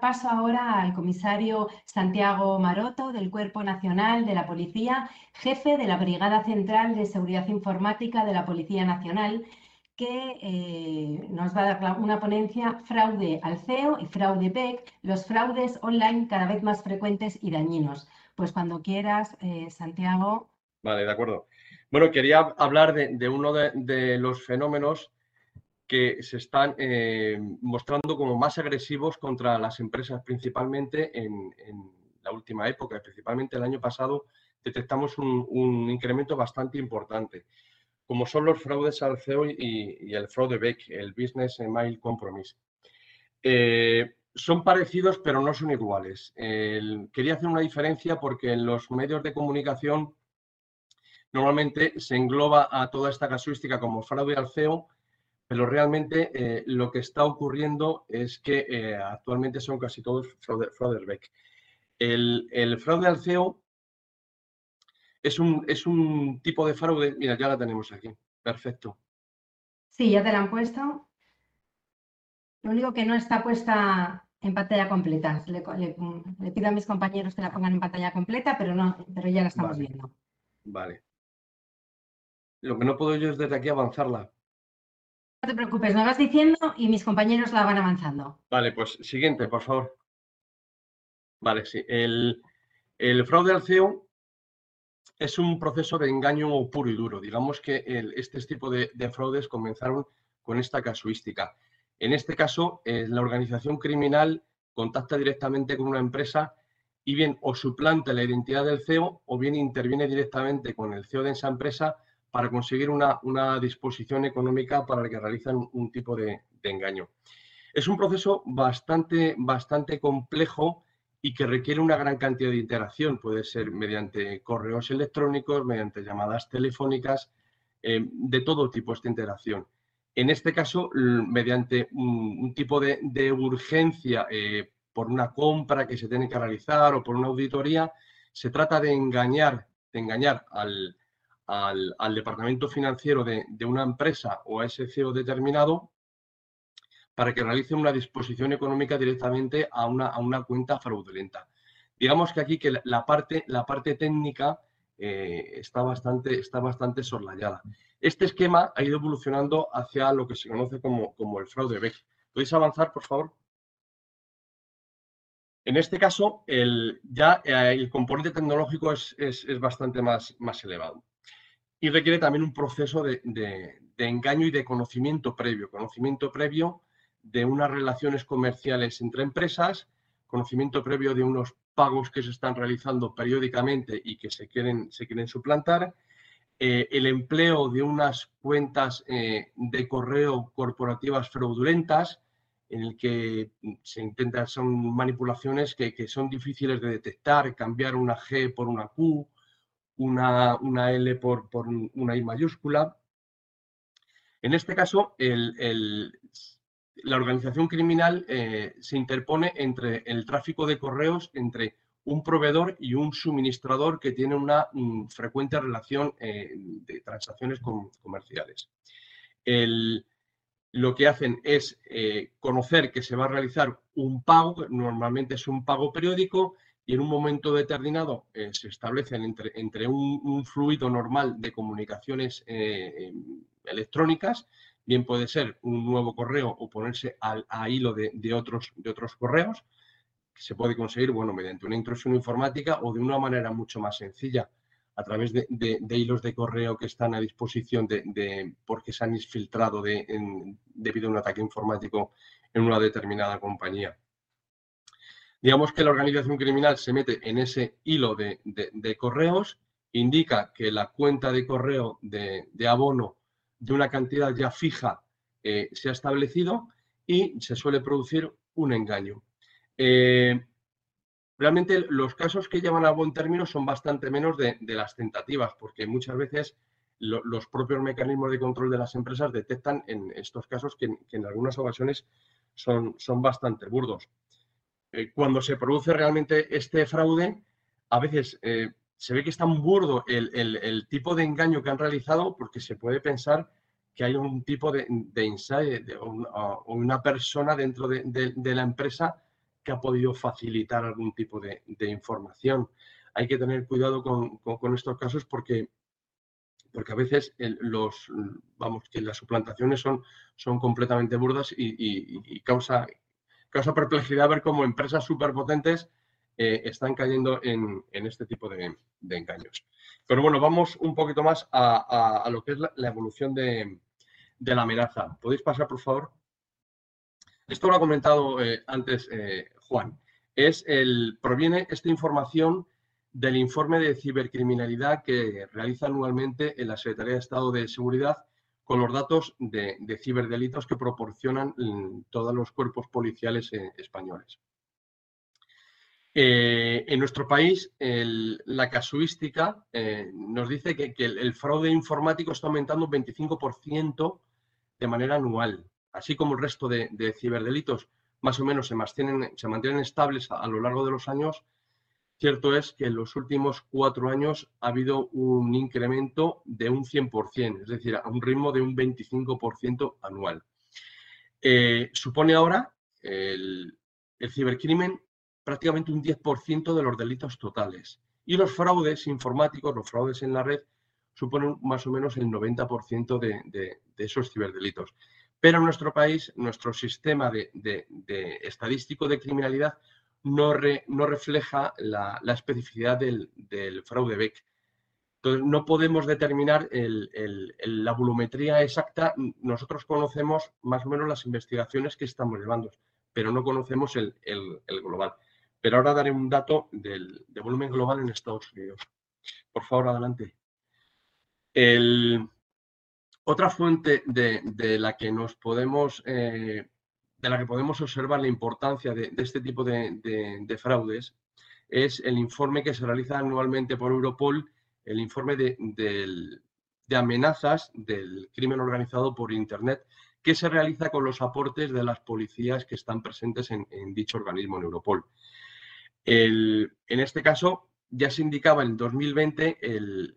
paso ahora al comisario Santiago Maroto del Cuerpo Nacional de la Policía, jefe de la Brigada Central de Seguridad Informática de la Policía Nacional, que eh, nos va a dar una ponencia fraude al CEO y fraude PEC, los fraudes online cada vez más frecuentes y dañinos. Pues cuando quieras, eh, Santiago. Vale, de acuerdo. Bueno, quería hablar de, uno de, los fenómenos que se están eh, mostrando como más agresivos contra las empresas, principalmente en, la última época, principalmente el año pasado, detectamos un, incremento bastante importante, como son los fraudes al CEO y, el fraude BEC, el Business Email Compromise. Eh, son parecidos, pero no son iguales. quería hacer una diferencia porque en los medios de comunicación normalmente se engloba a toda esta casuística como fraude al CEO, pero realmente eh, lo que está ocurriendo es que eh, actualmente son casi todos fraude, fraudes El, fraude al CEO es un, es un tipo de fraude, mira, ya la tenemos aquí, perfecto. Sí, ya te la han puesto. Lo único que no está puesta en pantalla completa. Le, pido a mis compañeros que la pongan en pantalla completa, pero no, pero ya la estamos viendo. Vale. Lo que no puedo yo es desde aquí avanzarla. No te preocupes, me vas diciendo y mis compañeros la van avanzando. Vale, pues siguiente, por favor. Vale, sí. El, fraude al CEO es un proceso de engaño puro y duro. Digamos que este tipo de, fraudes comenzaron con esta casuística. En este caso, eh, la organización criminal contacta directamente con una empresa y bien o suplanta la identidad del CEO o bien interviene directamente con el CEO de esa empresa para conseguir una, disposición económica para la que realizan un, tipo de, engaño. Es un proceso bastante, bastante complejo y que requiere una gran cantidad de interacción. Puede ser mediante correos electrónicos, mediante llamadas telefónicas, eh, de todo tipo esta interacción. En este caso, mediante un, tipo de, urgencia eh, por una compra que se tiene que realizar o por una auditoría, se trata de engañar, de engañar al, al, departamento financiero de, una empresa o a ese CEO determinado para que realice una disposición económica directamente a una, a una cuenta fraudulenta. Digamos que aquí que la parte, la parte técnica eh, está, bastante, está bastante sorlayada. Este esquema ha ido evolucionando hacia lo que se conoce como, como el fraude BEC. ¿Podéis avanzar, por favor? En este caso, el, ya eh, el componente tecnológico es, es, es bastante más, más elevado y requiere también un proceso de, engaño y de conocimiento previo, conocimiento previo de unas relaciones comerciales entre empresas, conocimiento previo de unos pagos que se están realizando periódicamente y que se quieren, se quieren suplantar, eh, el empleo de unas cuentas eh, de correo corporativas fraudulentas, en el que se intentan, son manipulaciones que, que son difíciles de detectar, cambiar una G por una Q, una, una L por, por, una I mayúscula. En este caso, el, la organización criminal eh, se interpone entre el tráfico de correos entre un proveedor y un suministrador que tiene una mm, frecuente relación eh, de transacciones comerciales. lo que hacen es eh, conocer que se va a realizar un pago, normalmente es un pago periódico, y en un momento determinado eh, se establecen entre, entre un, fluido normal de comunicaciones eh, em, electrónicas, bien puede ser un nuevo correo o ponerse al, a hilo de, otros, de otros correos, que se puede conseguir bueno, mediante una intrusión informática o de una manera mucho más sencilla, a través de, hilos de correo que están a disposición de, porque se han infiltrado debido a un ataque informático en una determinada compañía. Digamos que la organización criminal se mete en ese hilo de, correos, indica que la cuenta de correo de, abono de una cantidad ya fija eh, se ha establecido y se suele producir un engaño. Eh, realmente los casos que llevan a buen término son bastante menos de, las tentativas, porque muchas veces los propios mecanismos de control de las empresas detectan en estos casos que, en algunas ocasiones son, son bastante burdos. Eh, cuando se produce realmente este fraude, a veces eh, se ve que es tan burdo el, tipo de engaño que han realizado porque se puede pensar que hay un tipo de, de o, una persona dentro de, la empresa que ha podido facilitar algún tipo de, información. Hay que tener cuidado con, estos casos porque, porque a veces las suplantaciones son, son completamente burdas y, causa, causa perplejidad ver cómo empresas superpotentes eh, están cayendo en, este tipo de, engaños. Pero bueno, vamos un poquito más a, lo que es la, evolución de, la amenaza. ¿Podéis pasar, por favor? Esto lo ha comentado eh, antes eh, Juan. Es el, proviene esta información del informe de cibercriminalidad que realiza anualmente en la Secretaría de Estado de Seguridad con los datos de, ciberdelitos que proporcionan mm, todos los cuerpos policiales españoles. Eh, en nuestro país, la casuística eh, nos dice que, el, fraude informático está aumentando un 25% de manera anual, así como el resto de, ciberdelitos más o menos se mantienen estables a, lo largo de los años. Cierto es que en los últimos cuatro años ha habido un incremento de un 100%, es decir, a un ritmo de un 25% anual. Eh, supone ahora el, cibercrimen prácticamente un 10% de los delitos totales. Y los fraudes informáticos, los fraudes en la red, suponen más o menos el 90% de, esos ciberdelitos. Pero en nuestro país, nuestro sistema de, estadístico de criminalidad no, refleja la, especificidad del, fraude BEC. Entonces, no podemos determinar la volumetría exacta. Nosotros conocemos más o menos las investigaciones que estamos llevando, pero no conocemos el global. Pero ahora daré un dato del, volumen global en Estados Unidos. Por favor, adelante. otra fuente de, la que nos podemos, eh, de la que podemos observar la importancia de, este tipo de, fraudes es el informe que se realiza anualmente por Europol, el informe de, amenazas del crimen organizado por Internet, que se realiza con los aportes de las policías que están presentes en dicho organismo en Europol. En este caso, ya se indicaba en 2020 el,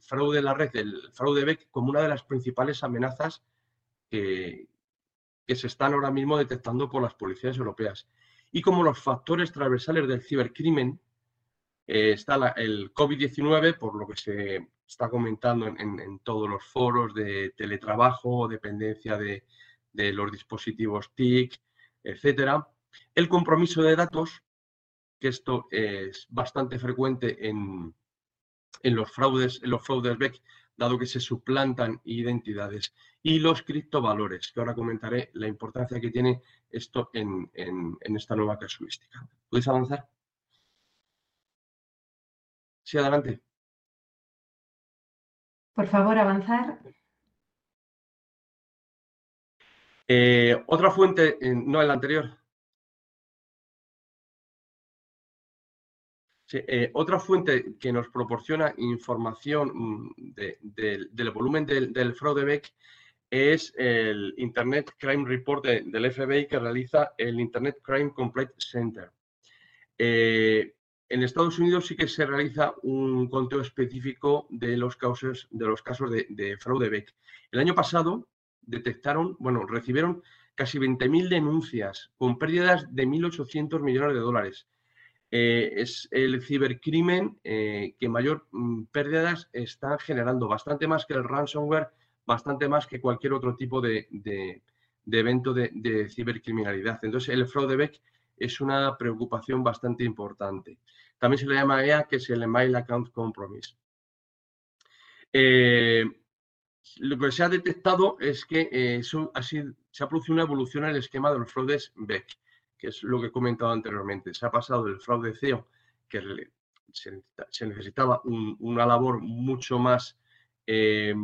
fraude de la red, el fraude BEC, como una de las principales amenazas que, se están ahora mismo detectando por las policías europeas. Y como los factores transversales del cibercrimen, eh, está el COVID-19, por lo que se está comentando en, todos los foros de teletrabajo, dependencia de, los dispositivos TIC, etcétera. El compromiso de datos, que esto es bastante frecuente en, los fraudes, en los fraudes BEC, dado que se suplantan identidades. Y los criptovalores, que ahora comentaré la importancia que tiene esto en, esta nueva casuística. ¿Puedes avanzar? Sí, adelante. Por favor, avanzar. Eh, otra fuente, no en la Eh, otra fuente que nos proporciona información mm, del volumen del, fraude BEC es el Internet Crime Report del FBI que realiza el Internet Crime Complaint Center. Eh, en Estados Unidos sí que se realiza un conteo específico de los, casos, de, los casos de, fraude BEC. El año pasado detectaron, bueno, recibieron casi 20.000 denuncias con pérdidas de 1.800 millones de dólares. Eh, es el cibercrimen eh, que mayor mm, pérdidas está generando, bastante más que el ransomware, bastante más que cualquier otro tipo de, evento de, cibercriminalidad. Entonces, el fraude BEC es una preocupación bastante importante. También se le llama EA, que es el Email Account Compromise. Eh, lo que se ha detectado es que se ha producido una evolución en el esquema de los fraudes BEC que es lo que he comentado anteriormente. Se ha pasado del fraude CEO, que se, necesitaba una labor mucho más eh,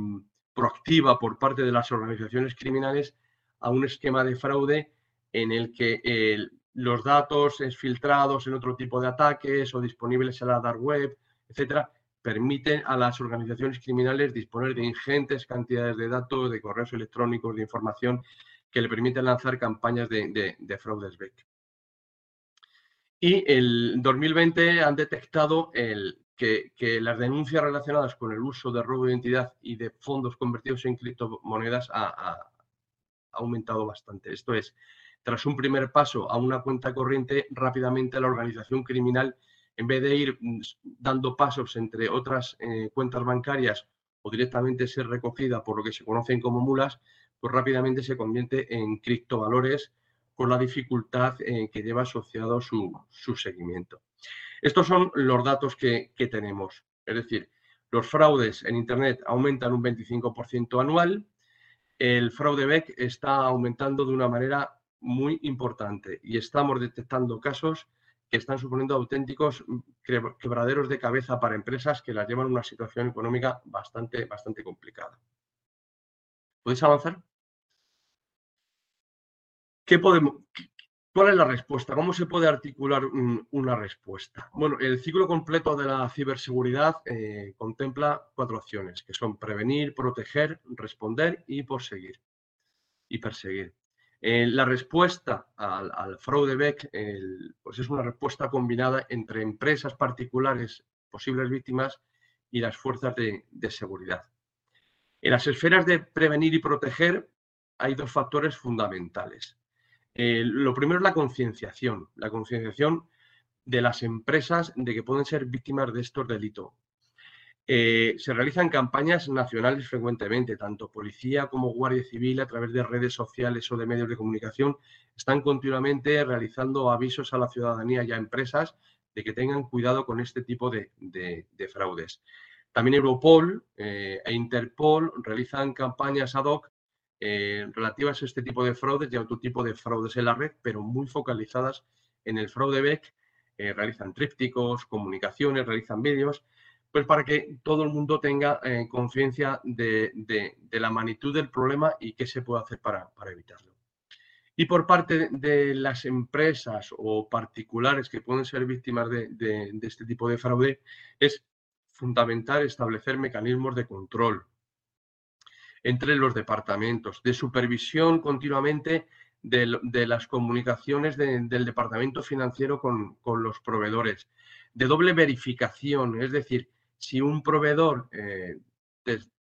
proactiva por parte de las organizaciones criminales, a un esquema de fraude en el que los datos filtrados en otro tipo de ataques o disponibles en la dark web, etcétera, permiten a las organizaciones criminales disponer de ingentes cantidades de datos, de correos electrónicos, de información que le permiten lanzar campañas de, de, fraudes BEC. Y el 2020 han detectado el, que, las denuncias relacionadas con el uso de robo de identidad y de fondos convertidos en criptomonedas ha, aumentado bastante. Esto es, tras un primer paso a una cuenta corriente, rápidamente la organización criminal, en vez de ir mm, dando pasos entre otras eh, cuentas bancarias o directamente ser recogida por lo que se conocen como mulas, pues rápidamente se convierte en criptovalores por la dificultad eh, que lleva asociado su, seguimiento. Estos son los datos que, que tenemos. Es decir, los fraudes en Internet aumentan un 25% anual. El fraude BEC está aumentando de una manera muy importante y estamos detectando casos que están suponiendo auténticos quebraderos de cabeza para empresas que las llevan a una situación económica bastante, bastante complicada. ¿Podéis avanzar? ¿Qué podemos, ¿Cuál es la respuesta? ¿Cómo se puede articular una respuesta? Bueno, el ciclo completo de la ciberseguridad eh, contempla cuatro acciones, que son prevenir, proteger, responder y perseguir. Y perseguir. Eh, la respuesta al, fraude BEC pues es una respuesta combinada entre empresas particulares, posibles víctimas, y las fuerzas de seguridad. En las esferas de prevenir y proteger hay dos factores fundamentales. Eh, lo primero es la concienciación, la concienciación de las empresas de que pueden ser víctimas de estos delitos. Eh, se realizan campañas nacionales frecuentemente, tanto policía como guardia civil a través de redes sociales o de medios de comunicación están continuamente realizando avisos a la ciudadanía y a empresas de que tengan cuidado con este tipo de, fraudes. También Europol eh, e Interpol realizan campañas ad hoc eh, relativas a este tipo de fraudes y a otro tipo de fraudes en la red, pero muy focalizadas en el fraude BEC. Eh, realizan trípticos, comunicaciones, realizan vídeos, pues para que todo el mundo tenga eh, conciencia de, la magnitud del problema y qué se puede hacer para, evitarlo. Y por parte de las empresas o particulares que pueden ser víctimas de este tipo de fraude, es fundamental establecer mecanismos de control, entre los departamentos, de supervisión continuamente de, las comunicaciones del departamento financiero con, los proveedores, de doble verificación, es decir, si un proveedor eh,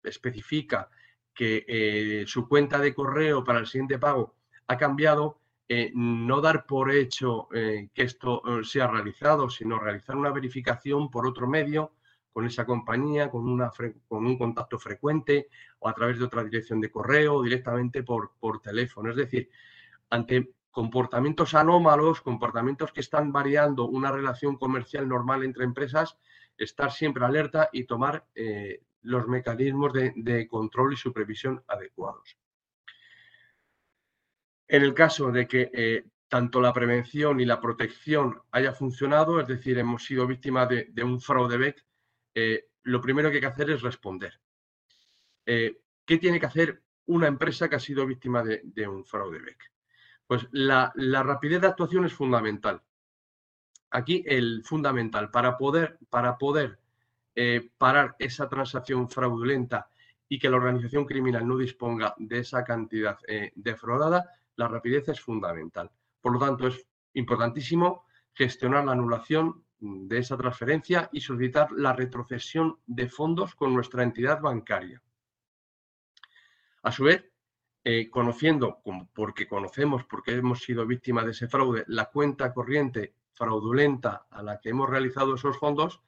especifica que eh, su cuenta de correo para el siguiente pago ha cambiado, eh, no dar por hecho que esto sea realizado, sino realizar una verificación por otro medio con esa compañía, con, una, con un contacto frecuente o a través de otra dirección de correo o directamente por, por teléfono. Es decir, ante comportamientos anómalos, comportamientos que están variando una relación comercial normal entre empresas, estar siempre alerta y tomar eh, los mecanismos de, control y supervisión adecuados. En el caso de que eh, tanto la prevención y la protección haya funcionado, es decir, hemos sido víctimas de, de un fraude BEC, eh, lo primero que hay que hacer es responder. Eh, ¿Qué tiene que hacer una empresa que ha sido víctima de, un fraude BEC? Pues la, rapidez de actuación es fundamental. Aquí el fundamental para poder, para poder eh, parar esa transacción fraudulenta y que la organización criminal no disponga de esa cantidad defraudada, la rapidez es fundamental. Por lo tanto, es importantísimo gestionar la anulación de esa transferencia y solicitar la retrocesión de fondos con nuestra entidad bancaria. A su vez, eh, conociendo, porque conocemos, porque hemos sido víctimas de ese fraude, la cuenta corriente fraudulenta a la que hemos realizado esos fondos,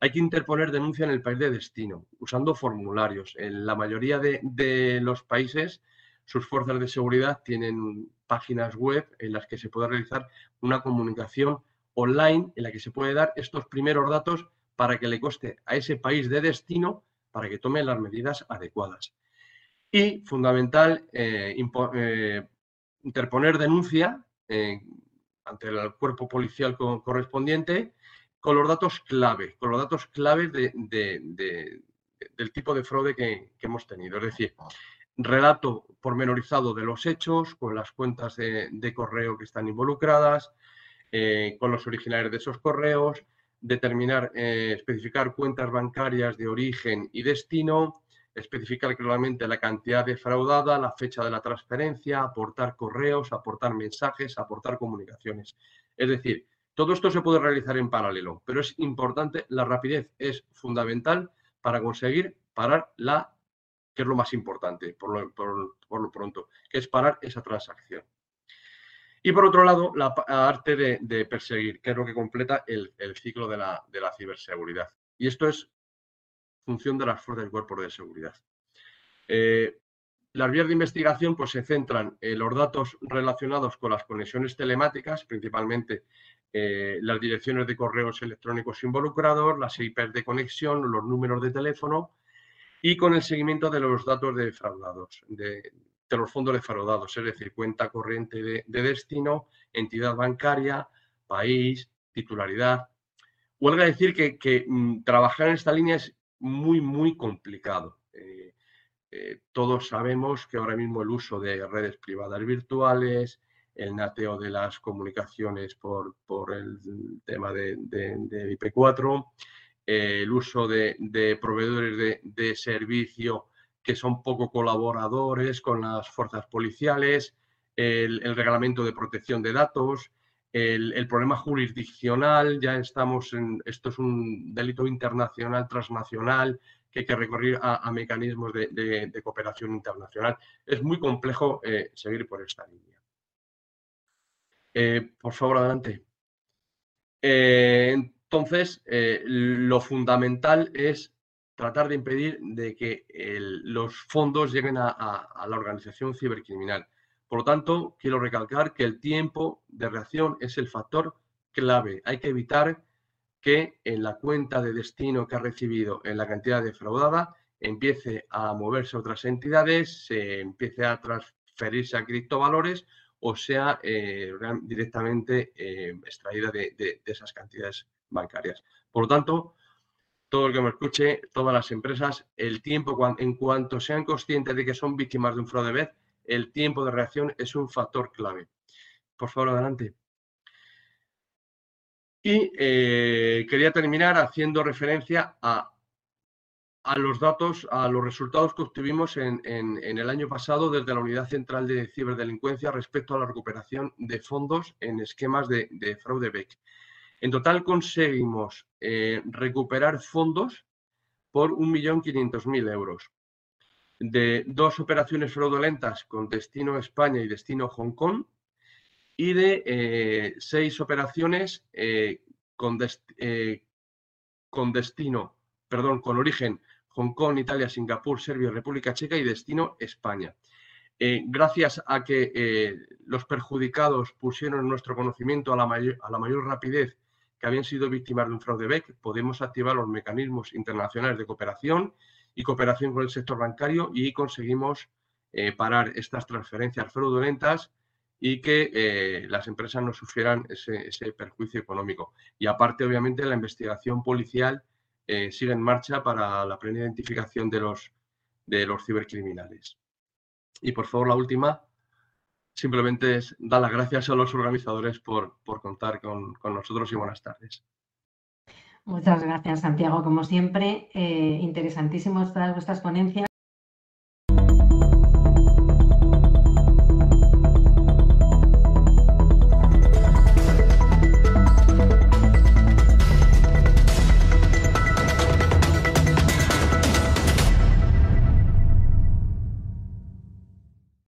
hay que interponer denuncia en el país de destino, usando formularios. En la mayoría de, de los países, sus fuerzas de seguridad tienen páginas web en las que se puede realizar una comunicación online en la que se puede dar estos primeros datos para que le coste a ese país de destino para que tome las medidas adecuadas. Y fundamental, eh, eh, interponer denuncia eh, ante el cuerpo policial correspondiente con los datos clave, con los datos claves del tipo de fraude que, hemos tenido. Es decir, relato pormenorizado de los hechos, con las cuentas de correo que están involucradas, eh, con los originales de esos correos, determinar, eh, especificar cuentas bancarias de origen y destino, especificar claramente la cantidad defraudada, la fecha de la transferencia, aportar correos, aportar mensajes, aportar comunicaciones. Es decir, todo esto se puede realizar en paralelo, pero es importante, la rapidez es fundamental para conseguir parar la que es lo más importante por lo, pronto, que es parar esa transacción. Y por otro lado, la arte de, perseguir, que es lo que completa el, ciclo de la, ciberseguridad. Y esto es función de las fuerzas del cuerpo de seguridad. Eh, las vías de investigación pues, se centran en los datos relacionados con las conexiones telemáticas, principalmente eh, las direcciones de correos electrónicos involucrados, las IP de conexión, los números de teléfono y con el seguimiento de los datos defraudados, de, de los fondos defraudados, es decir, cuenta corriente de, destino, entidad bancaria, país, titularidad. Huelga decir que, mm, trabajar en esta línea es muy, muy complicado. Eh, eh, todos sabemos que ahora mismo el uso de redes privadas virtuales, el nateo de las comunicaciones por, el tema de, IP4, el uso de, proveedores de, servicio que son poco colaboradores con las fuerzas policiales, el, reglamento de protección de datos, el, problema jurisdiccional, ya estamos en, esto es un delito internacional, transnacional, que hay que recurrir a, mecanismos de, cooperación internacional. Es muy complejo eh, seguir por esta línea. Eh, por favor, adelante. Eh, entonces, lo fundamental es tratar de impedir de que los fondos lleguen a, la organización cibercriminal. Por lo tanto, quiero recalcar que el tiempo de reacción es el factor clave. Hay que evitar que en la cuenta de destino que ha recibido en la cantidad defraudada empiece a moverse a otras entidades, se empiece a transferirse a criptovalores o sea eh, directamente eh, extraída de, esas cantidades bancarias. Por lo tanto, todo el que me escuche, todas las empresas, el tiempo, en cuanto sean conscientes de que son víctimas de un fraude BED, el tiempo de reacción es un factor clave. Por favor, adelante. Y eh, quería terminar haciendo referencia a, los datos, a los resultados que obtuvimos en, el año pasado desde la Unidad Central de Ciberdelincuencia respecto a la recuperación de fondos en esquemas de, fraude BEC. En total conseguimos eh, recuperar fondos por 1.500.000 euros de dos operaciones fraudulentas con destino España y destino Hong Kong y de eh, seis operaciones eh, con, destino, perdón, con origen Hong Kong, Italia, Singapur, Serbia, República Checa y destino España. gracias a que los perjudicados pusieron nuestro conocimiento a la mayor rapidez que habían sido víctimas de un fraude BEC, podemos activar los mecanismos internacionales de cooperación y cooperación con el sector bancario y conseguimos parar estas transferencias fraudulentas y que eh, las empresas no sufrieran ese, perjuicio económico. Y aparte, obviamente, la investigación policial eh, sigue en marcha para la plena identificación de los, de los cibercriminales. Y por favor, la última, simplemente es dar las gracias a los organizadores por, contar con, nosotros y buenas tardes. Muchas gracias, Santiago. Como siempre, eh, interesantísimas todas vuestras ponencias.